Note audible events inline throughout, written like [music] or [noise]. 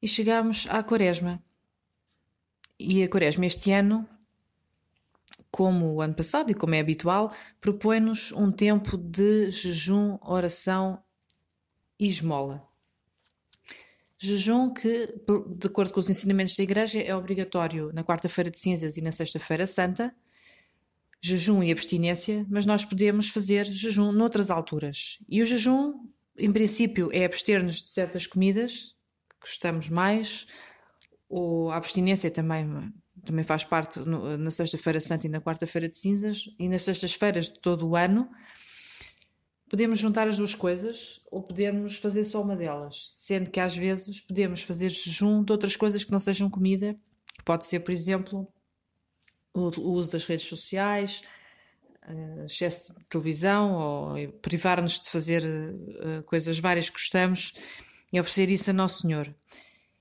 e chegamos à Quaresma. E a Quaresma este ano, como o ano passado e como é habitual, propõe-nos um tempo de jejum, oração e esmola. Jejum que, de acordo com os ensinamentos da Igreja, é obrigatório na quarta-feira de cinzas e na sexta-feira santa, jejum e abstinência, mas nós podemos fazer jejum noutras alturas. E o jejum, em princípio, é abster-nos de certas comidas gostamos mais, ou a abstinência também, também faz parte no, na sexta-feira santa e na quarta-feira de cinzas, e nas sextas-feiras de todo o ano. Podemos juntar as duas coisas ou podemos fazer só uma delas, sendo que às vezes podemos fazer jejum de outras coisas que não sejam comida, pode ser, por exemplo, o, uso das redes sociais, uh, excesso de televisão ou privar-nos de fazer uh, coisas várias que gostamos e oferecer isso a Nosso Senhor.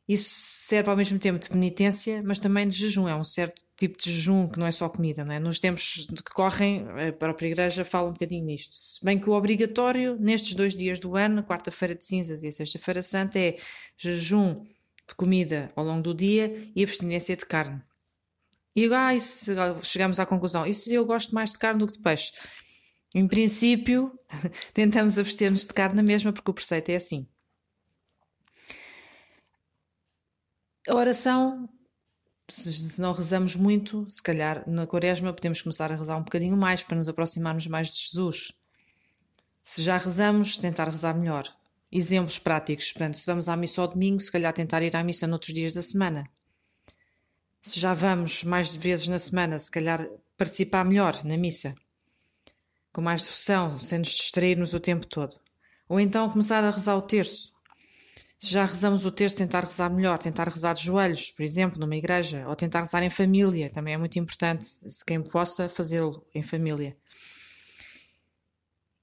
Isso serve ao mesmo tempo de penitência, mas também de jejum. É um certo tipo de jejum que não é só comida. Não é? Nos tempos que correm, a própria Igreja fala um bocadinho nisto. Se bem que o obrigatório, nestes dois dias do ano, quarta-feira de cinzas e sexta-feira santa, é jejum de comida ao longo do dia e abstinência de carne. E agora ah, chegamos à conclusão: isso eu gosto mais de carne do que de peixe. Em princípio, [laughs] tentamos abster-nos de carne na mesma, porque o preceito é assim. A oração, se não rezamos muito, se calhar na quaresma podemos começar a rezar um bocadinho mais para nos aproximarmos mais de Jesus. Se já rezamos, tentar rezar melhor. Exemplos práticos, portanto, se vamos à missa ao domingo, se calhar tentar ir à missa noutros dias da semana se já vamos mais vezes na semana, se calhar participar melhor na missa, com mais devoção, sem nos distrairmos o tempo todo. Ou então começar a rezar o terço. Se já rezamos o terço, tentar rezar melhor, tentar rezar de joelhos, por exemplo, numa igreja, ou tentar rezar em família, também é muito importante, se quem possa fazê-lo em família.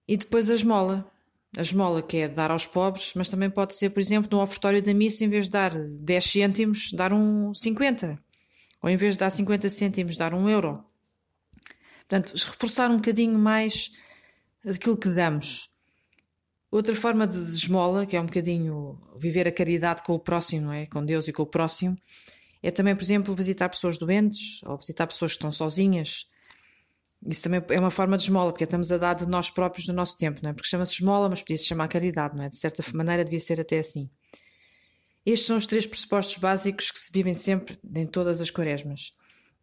E depois a esmola. A esmola que é dar aos pobres, mas também pode ser, por exemplo, no ofertório da missa, em vez de dar 10 cêntimos, dar um 50 ou em vez de dar 50 cêntimos, dar um euro. Portanto, reforçar um bocadinho mais aquilo que damos. Outra forma de esmola, que é um bocadinho viver a caridade com o próximo, não é? com Deus e com o próximo, é também, por exemplo, visitar pessoas doentes ou visitar pessoas que estão sozinhas. Isso também é uma forma de esmola, porque estamos a dar de nós próprios do nosso tempo, não é? Porque chama-se esmola, mas podia se chamar caridade, não é? De certa maneira devia ser até assim. Estes são os três pressupostos básicos que se vivem sempre em todas as quaresmas.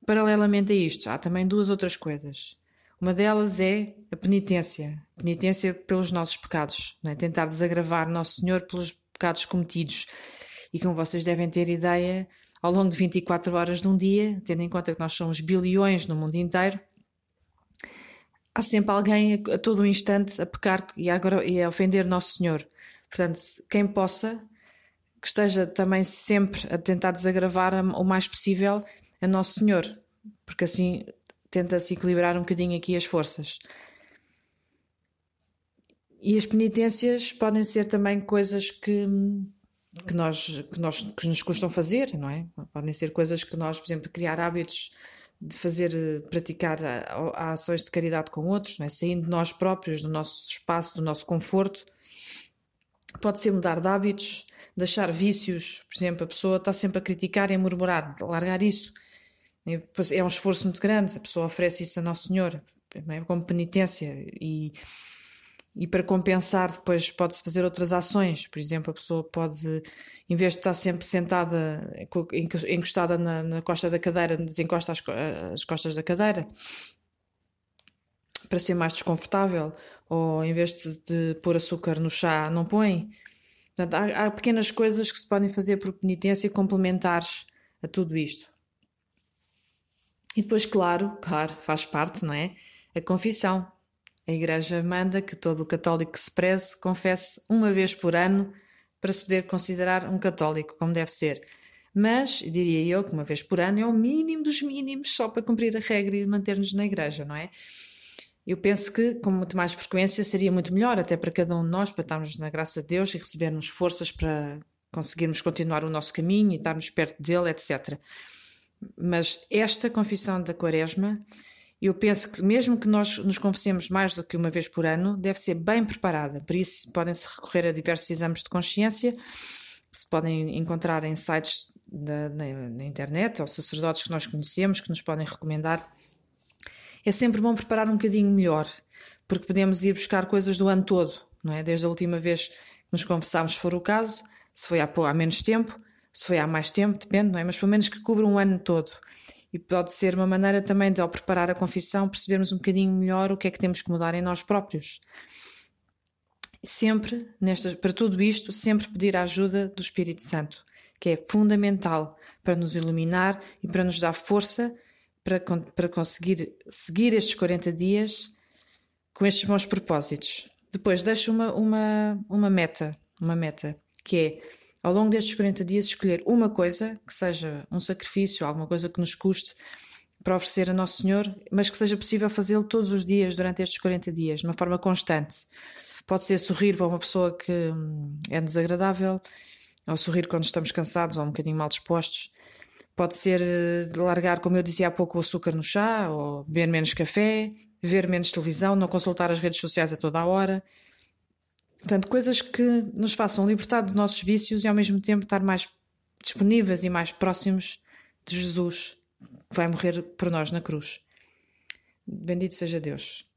Paralelamente a isto, há também duas outras coisas. Uma delas é a penitência. Penitência pelos nossos pecados. É? Tentar desagravar Nosso Senhor pelos pecados cometidos. E como vocês devem ter ideia, ao longo de 24 horas de um dia, tendo em conta que nós somos bilhões no mundo inteiro, há sempre alguém a, a todo instante a pecar e a, e a ofender Nosso Senhor. Portanto, quem possa que esteja também sempre a tentar desagravar o mais possível a Nosso Senhor, porque assim tenta-se equilibrar um bocadinho aqui as forças. E as penitências podem ser também coisas que, que, nós, que, nós, que nos custam fazer, não é? Podem ser coisas que nós, por exemplo, criar hábitos de fazer, praticar a, a ações de caridade com outros, não é? saindo de nós próprios, do nosso espaço, do nosso conforto. Pode ser mudar de hábitos, deixar vícios, por exemplo, a pessoa está sempre a criticar e a murmurar, largar isso. É um esforço muito grande, a pessoa oferece isso a Nosso Senhor, é? como penitência, e, e para compensar, depois pode-se fazer outras ações. Por exemplo, a pessoa pode, em vez de estar sempre sentada, encostada na, na costa da cadeira, desencosta as, as costas da cadeira para ser mais desconfortável, ou em vez de, de pôr açúcar no chá, não põe. Portanto, há, há, pequenas coisas que se podem fazer por penitência complementares a tudo isto. E depois, claro, claro, faz parte, não é? A confissão. A Igreja manda que todo católico que se preze confesse uma vez por ano para se poder considerar um católico, como deve ser. Mas, diria eu, que uma vez por ano é o mínimo dos mínimos só para cumprir a regra e manter-nos na Igreja, não é? Eu penso que, com muito mais frequência, seria muito melhor, até para cada um de nós, para estarmos na graça de Deus e recebermos forças para conseguirmos continuar o nosso caminho e estarmos perto dele, etc. Mas esta confissão da Quaresma, eu penso que, mesmo que nós nos confessemos mais do que uma vez por ano, deve ser bem preparada. Por isso, podem-se recorrer a diversos exames de consciência se podem encontrar em sites da, na, na, internet ou sacerdotes que nós conhecemos que nos podem recomendar. É sempre bom preparar um bocadinho melhor, porque podemos ir buscar coisas do ano todo, não é? Desde a última vez que nos confessámos, se for o caso, se foi há, há menos tempo, se foi há mais tempo, depende, não é? Mas pelo menos que cubra um ano todo. E pode ser uma maneira também de, ao preparar a confissão, percebermos um bocadinho melhor o que é que temos que mudar em nós próprios sempre, nestas, para tudo isto, sempre pedir a ajuda do Espírito Santo, que é fundamental para nos iluminar e para nos dar força para, para conseguir seguir estes 40 dias com estes bons propósitos. Depois deixo uma, uma, uma meta, uma meta, que é ao longo destes 40 dias escolher uma coisa que seja um sacrifício, alguma coisa que nos custe para oferecer a Nosso Senhor, mas que seja possível fazê-lo todos os dias durante estes 40 dias, de uma forma constante. Pode ser sorrir para uma pessoa que hum, é desagradável, ou sorrir quando estamos cansados ou um bocadinho mal dispostos. Pode ser eh, largar, como eu dizia há pouco, o açúcar no chá, ou beber menos café, ver menos televisão, não consultar as redes sociais a toda a hora. Portanto, coisas que nos façam libertar dos nossos vícios e ao mesmo tempo estar mais disponíveis e mais próximos de Jesus, que vai morrer por nós na cruz. Bendito seja Deus.